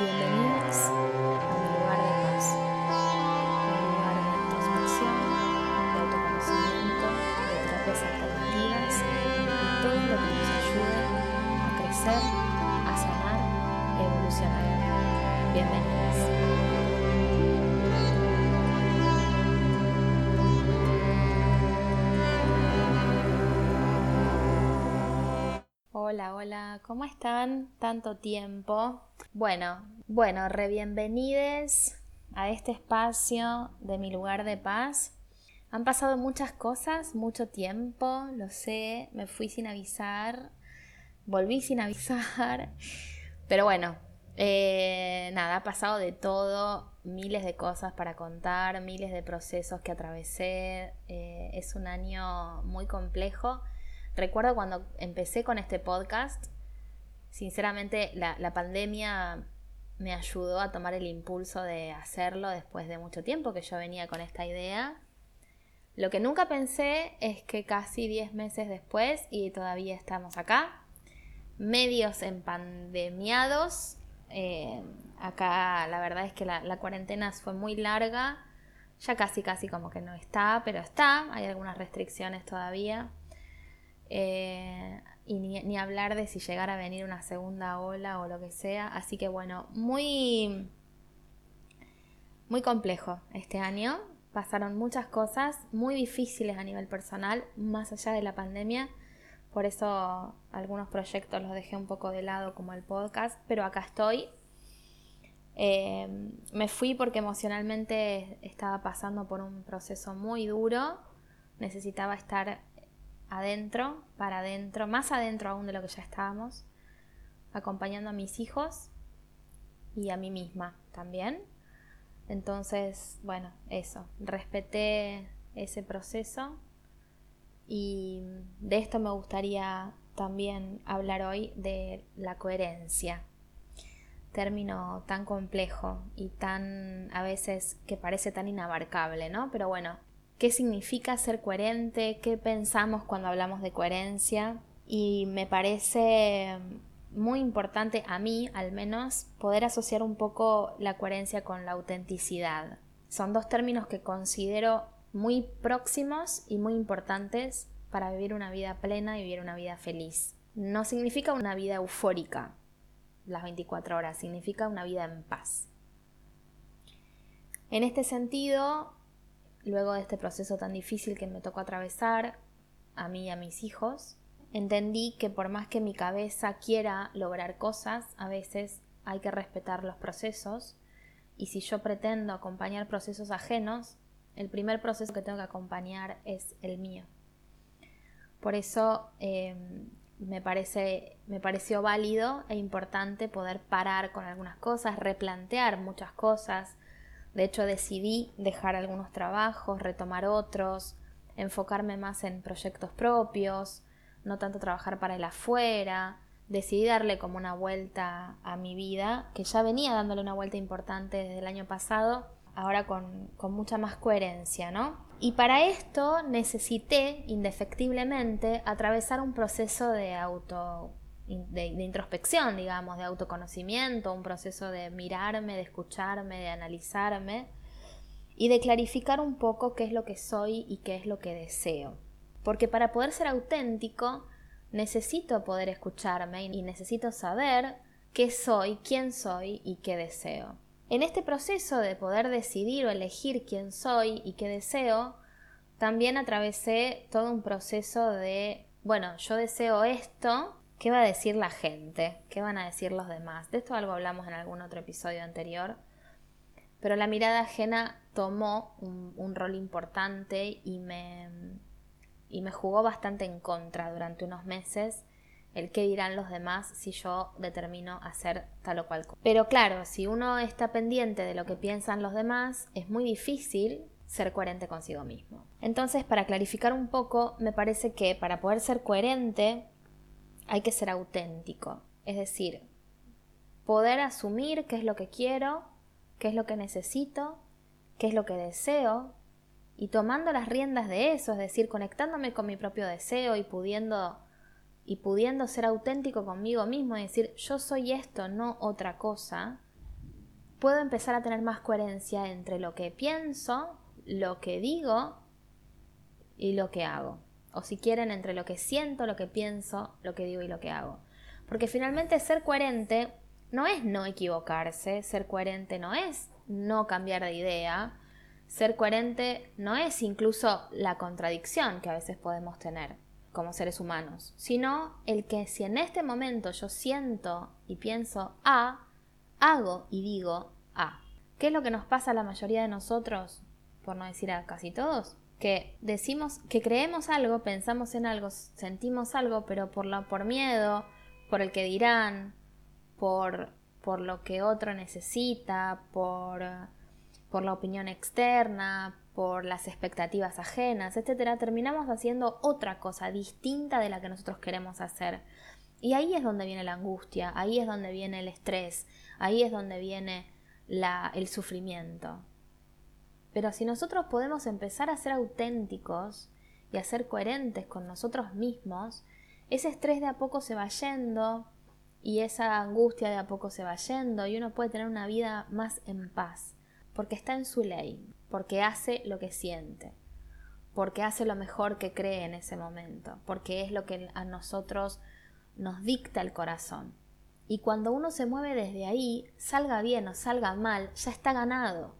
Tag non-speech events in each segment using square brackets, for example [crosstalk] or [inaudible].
Bienvenidos a Hola, hola, ¿cómo están? Tanto tiempo. Bueno, bueno, re bienvenides a este espacio de mi lugar de paz. Han pasado muchas cosas, mucho tiempo, lo sé, me fui sin avisar, volví sin avisar, [laughs] pero bueno, eh, nada, ha pasado de todo, miles de cosas para contar, miles de procesos que atravesé, eh, es un año muy complejo. Recuerdo cuando empecé con este podcast, sinceramente la, pandemia me ayudó a tomar el impulso de hacerlo después de mucho tiempo que yo venía con esta idea. Lo que nunca pensé es que casi 10 meses después, y todavía estamos acá, medios empandemiados, eh, acá la verdad es que la, la cuarentena fue muy larga, ya casi casi como que no está, pero está, hay algunas restricciones todavía. Eh, y ni, ni, hablar de si llegara a venir una segunda ola o lo que sea. Así que bueno, muy, muy complejo este año. Pasaron muchas cosas muy difíciles a nivel personal, más allá de la pandemia. Por eso algunos proyectos los dejé un poco de lado como el podcast, pero acá estoy. Eh, me fui porque emocionalmente estaba pasando por un proceso muy duro. Necesitaba estar adentro, para adentro, más adentro aún de lo que ya estábamos, acompañando a mis hijos y a mí misma también. Entonces, bueno, eso, respeté ese proceso y de esto me gustaría también hablar hoy de la coherencia. Término tan complejo y tan a veces que parece tan inabarcable, ¿no? Pero bueno, qué significa ser coherente, qué pensamos cuando hablamos de coherencia. Y me parece muy importante a mí, al menos, poder asociar un poco la coherencia con la autenticidad. Son dos términos que considero muy próximos y muy importantes para vivir una vida plena y vivir una vida feliz. No significa una vida eufórica las 24 horas, significa una vida en paz. En este sentido, luego de este proceso tan difícil que me tocó atravesar, a mí y a mis hijos, entendí que por más que mi cabeza quiera lograr cosas, a veces hay que respetar los procesos y si yo pretendo acompañar procesos ajenos, el primer proceso que tengo que acompañar es el mío. Por eso eh, me, parece, me pareció válido e importante poder parar con algunas cosas, replantear muchas cosas, de hecho, decidí dejar algunos trabajos, retomar otros, enfocarme más en proyectos propios, no tanto trabajar para el afuera. Decidí darle como una vuelta a mi vida, que ya venía dándole una vuelta importante desde el año pasado, ahora con, con mucha más coherencia, ¿no? Y para esto necesité, indefectiblemente, atravesar un proceso de auto de, introspección, digamos, de autoconocimiento, un proceso de mirarme, de escucharme, de analizarme y de clarificar un poco qué es lo que soy y qué es lo que deseo. Porque para poder ser auténtico necesito poder escucharme y necesito saber qué soy, quién soy y qué deseo. En este proceso de poder decidir o elegir quién soy y qué deseo, también atravesé todo un proceso de, bueno, yo deseo esto, ¿Qué va a decir la gente? ¿Qué van a decir los demás? De esto algo hablamos en algún otro episodio anterior. Pero la mirada ajena tomó un, rol importante y me, y me jugó bastante en contra durante unos meses el qué dirán los demás si yo determino hacer tal o cual cosa. Pero claro, si uno está pendiente de lo que piensan los demás, es muy difícil ser coherente consigo mismo. Entonces, para clarificar un poco, me parece que para poder ser coherente hay que ser auténtico. Es decir, poder asumir qué es lo que quiero, qué es lo que necesito, qué es lo que deseo, y tomando las riendas de eso, es decir, conectándome con mi propio deseo y pudiendo y pudiendo ser auténtico conmigo mismo y decir, yo soy esto, no otra cosa, puedo empezar a tener más coherencia entre lo que pienso, lo que digo y lo que hago. O si quieren, entre lo que siento, lo que pienso, lo que digo y lo que hago. Porque finalmente ser coherente no es no equivocarse, ser coherente no es no cambiar de idea, ser coherente no es incluso la contradicción que a veces podemos tener como seres humanos, sino el que si en este momento yo siento y pienso A, hago y digo A. ¿Qué es lo que nos pasa a la mayoría de nosotros, por no decir a casi todos? Que decimos que creemos algo, pensamos en algo, sentimos algo, pero por, la, por miedo, por el que dirán, por, por lo que otro necesita, por, por la opinión externa, por las expectativas ajenas, etcétera, terminamos haciendo otra cosa distinta de la que nosotros queremos hacer. Y ahí es donde viene la angustia, ahí es donde viene el estrés, ahí es donde viene la, el sufrimiento. Pero si nosotros podemos empezar a ser auténticos y a ser coherentes con nosotros mismos, ese estrés de a poco se va yendo y esa angustia de a poco se va yendo y uno puede tener una vida más en paz, porque está en su ley, porque hace lo que siente, porque hace lo mejor que cree en ese momento, porque es lo que a nosotros nos dicta el corazón. Y cuando uno se mueve desde ahí, salga bien o salga mal, ya está ganado.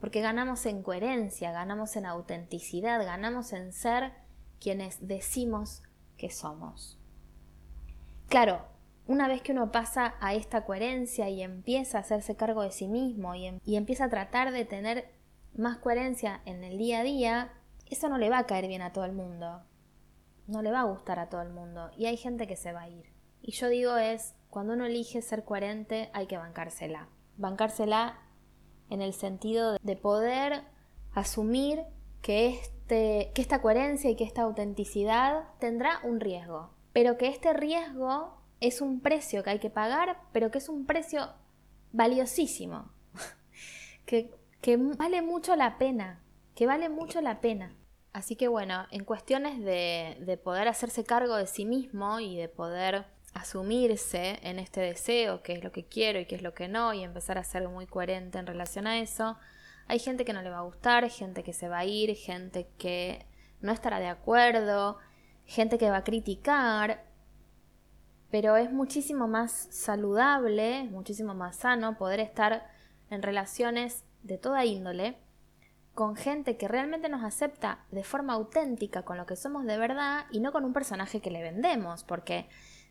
Porque ganamos en coherencia, ganamos en autenticidad, ganamos en ser quienes decimos que somos. Claro, una vez que uno pasa a esta coherencia y empieza a hacerse cargo de sí mismo y, em, y, empieza a tratar de tener más coherencia en el día a día, eso no le va a caer bien a todo el mundo. No le va a gustar a todo el mundo. Y hay gente que se va a ir. Y yo digo es, cuando uno elige ser coherente hay que bancársela. Bancársela en el sentido de poder asumir que, este, que esta coherencia y que esta autenticidad tendrá un riesgo. Pero que este riesgo es un precio que hay que pagar, pero que es un precio valiosísimo. [laughs] que que vale mucho la pena, que vale mucho la pena. Así que bueno, en cuestiones de, de poder hacerse cargo de sí mismo y de poder asumirse en este deseo, qué es lo que quiero y qué es lo que no, y empezar a ser muy coherente en relación a eso, hay gente que no le va a gustar, gente que se va a ir, gente que no estará de acuerdo, gente que va a criticar, pero es muchísimo más saludable, muchísimo más sano poder estar en relaciones de toda índole, con gente que realmente nos acepta de forma auténtica con lo que somos de verdad y no con un personaje que le vendemos, porque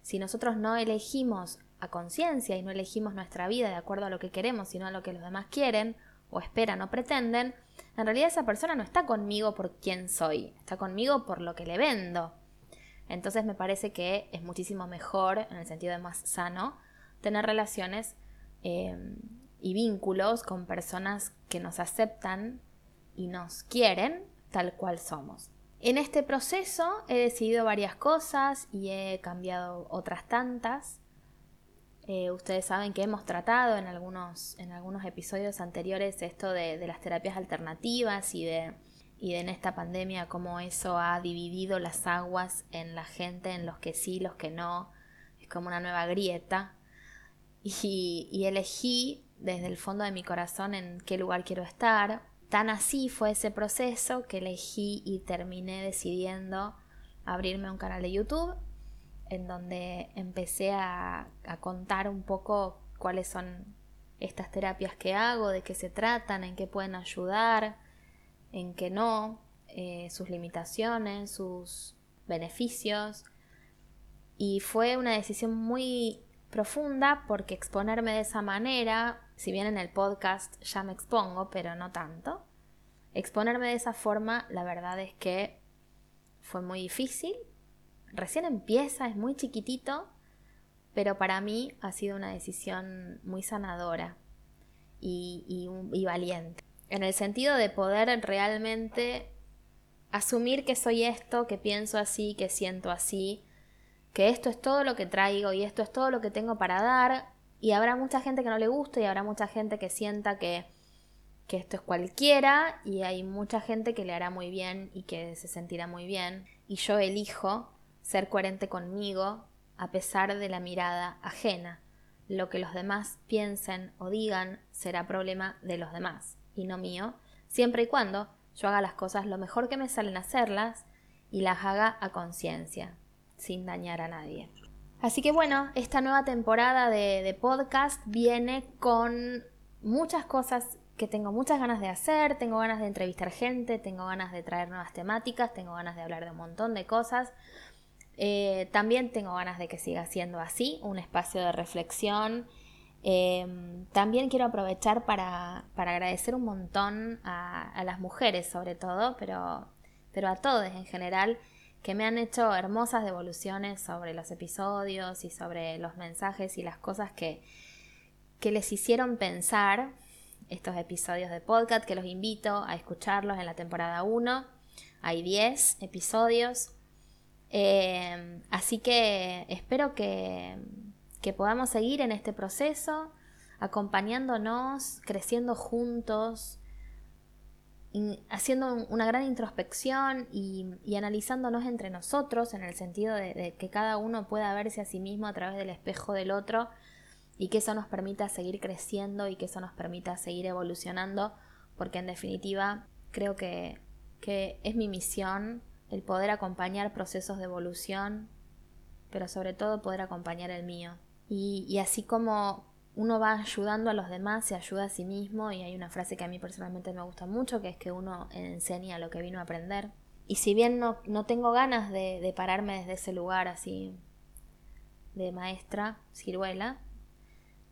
si nosotros no elegimos a conciencia y no elegimos nuestra vida de acuerdo a lo que queremos, sino a lo que los demás quieren o esperan o pretenden, en realidad esa persona no está conmigo por quien soy, está conmigo por lo que le vendo. Entonces me parece que es muchísimo mejor, en el sentido de más sano, tener relaciones eh, y vínculos con personas que nos aceptan y nos quieren tal cual somos. En este proceso he decidido varias cosas y he cambiado otras tantas. Eh, ustedes saben que hemos tratado en algunos, en algunos episodios anteriores esto de, las terapias alternativas y de, y de en esta pandemia cómo eso ha dividido las aguas en la gente, en los que sí, los que no. Es como una nueva grieta. Y elegí desde el fondo de mi corazón en qué lugar quiero estar. Tan así fue ese proceso que elegí y terminé decidiendo abrirme un canal de YouTube en donde empecé a, contar un poco cuáles son estas terapias que hago, de qué se tratan, en qué pueden ayudar, en qué no, eh, sus limitaciones, sus beneficios. Y fue una decisión muy profunda porque exponerme de esa manera si bien en el podcast ya me expongo, pero no tanto, exponerme de esa forma, la verdad es que fue muy difícil. Recién empieza, es muy chiquitito, pero para mí ha sido una decisión muy sanadora y, valiente. En el sentido de poder realmente asumir que soy esto, que pienso así, que siento así, que esto es todo lo que traigo y esto es todo lo que tengo para dar y habrá mucha gente que no le guste y habrá mucha gente que sienta que, que esto es cualquiera y hay mucha gente que le hará muy bien y que se sentirá muy bien. Y yo elijo ser coherente conmigo a pesar de la mirada ajena. lo que los demás piensen o digan será problema de los demás y no mío, siempre y cuando yo haga las cosas lo mejor que me salen hacerlas y las haga a conciencia, sin dañar a nadie. Así que bueno, esta nueva temporada de, podcast viene con muchas cosas que tengo muchas ganas de hacer, tengo ganas de entrevistar gente, tengo ganas de traer nuevas temáticas, tengo ganas de hablar de un montón de cosas. Eh, también tengo ganas de que siga siendo así, un espacio de reflexión. Em, también quiero aprovechar para, agradecer un montón a, las mujeres sobre todo, pero, pero a todos en general, que me han hecho hermosas devoluciones sobre los episodios y sobre los mensajes y las cosas que, que les hicieron pensar estos episodios de podcast, que los invito a escucharlos en la temporada 1. Hay 10 episodios. Eh, así que espero que, que podamos seguir en este proceso, acompañándonos, creciendo juntos, haciendo una gran introspección y, analizándonos entre nosotros en el sentido de, que cada uno pueda verse a sí mismo a través del espejo del otro y que eso nos permita seguir creciendo y que eso nos permita seguir evolucionando, porque en definitiva creo que, es mi misión el poder acompañar procesos de evolución, pero sobre todo poder acompañar el mío. Y, y así como uno va ayudando a los demás, se ayuda a sí mismo, y hay una frase que a mí personalmente me gusta mucho, que es que uno enseña lo que vino a aprender. Y si bien no, no tengo ganas de, pararme desde ese lugar así de maestra, ciruela,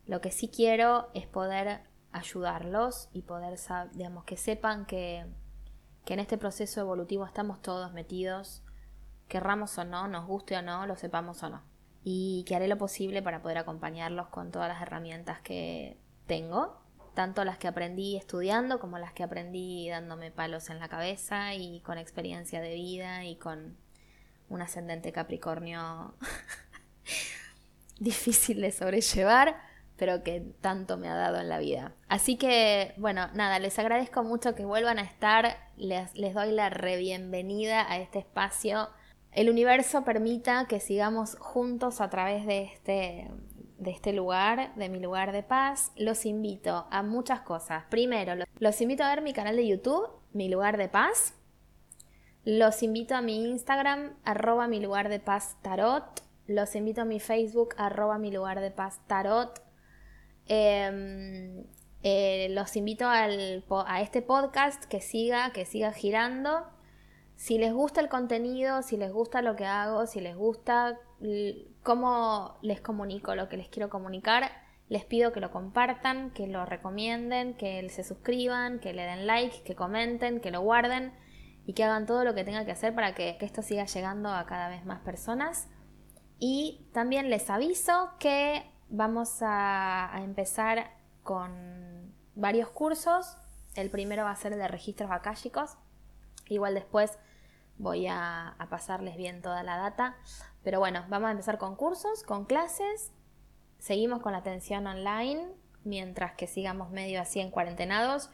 lo que sí quiero es poder ayudarlos y poder, digamos, que sepan que, que en este proceso evolutivo estamos todos metidos, querramos o no, nos guste o no, lo sepamos o no. Y que haré lo posible para poder acompañarlos con todas las herramientas que tengo, tanto las que aprendí estudiando como las que aprendí dándome palos en la cabeza y con experiencia de vida y con un ascendente Capricornio [laughs] difícil de sobrellevar pero que tanto me ha dado en la vida. Así que, bueno, nada, les agradezco mucho que vuelvan a estar, les, les doy la re bienvenida a este espacio. El universo permita que sigamos juntos a través de este, de este lugar, de mi lugar de paz. Los invito a muchas cosas. Primero, los invito a ver mi canal de YouTube, Mi Lugar de Paz. Los invito a mi Instagram, arroba mi lugar de paz tarot. Los invito a mi Facebook, arroba mi lugar de paz tarot Em, eh, los invito a este podcast que siga, que siga girando. Si les gusta el contenido, si les gusta lo que hago, si les gusta cómo les comunico lo que les quiero comunicar, les pido que lo compartan, que lo recomienden, que se suscriban, que le den like, que comenten, que lo guarden y que hagan todo lo que tenga que hacer para que, esto siga llegando a cada vez más personas. Y también les aviso que vamos a, empezar con varios cursos. El primero va a ser de registros akáshicos. Igual después voy a, pasarles bien toda la data. Pero bueno, vamos a empezar con cursos, con clases. Seguimos con la atención online mientras que sigamos medio así en cuarentenados.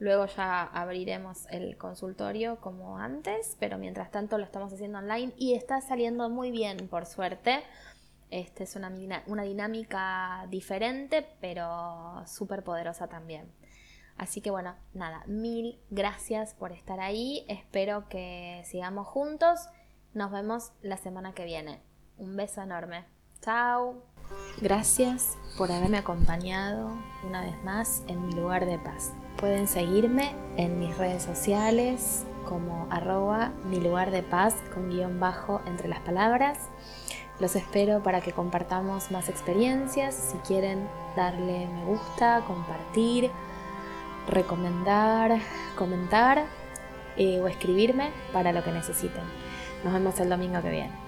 Luego ya abriremos el consultorio como antes, pero mientras tanto lo estamos haciendo online y está saliendo muy bien, por suerte. Este es una, una dinámica diferente, pero súper poderosa también. Así que bueno, nada, mil gracias por estar ahí. Espero que sigamos juntos. Nos vemos la semana que viene. Un beso enorme. Chao. Gracias por haberme acompañado una vez más en mi lugar de paz. Pueden seguirme en mis redes sociales como arroba mi lugar de paz con guion bajo entre las palabras. Los espero para que compartamos más experiencias. Si quieren darle me gusta, compartir, recomendar, comentar eh, o escribirme para lo que necesiten. Nos vemos el domingo que viene.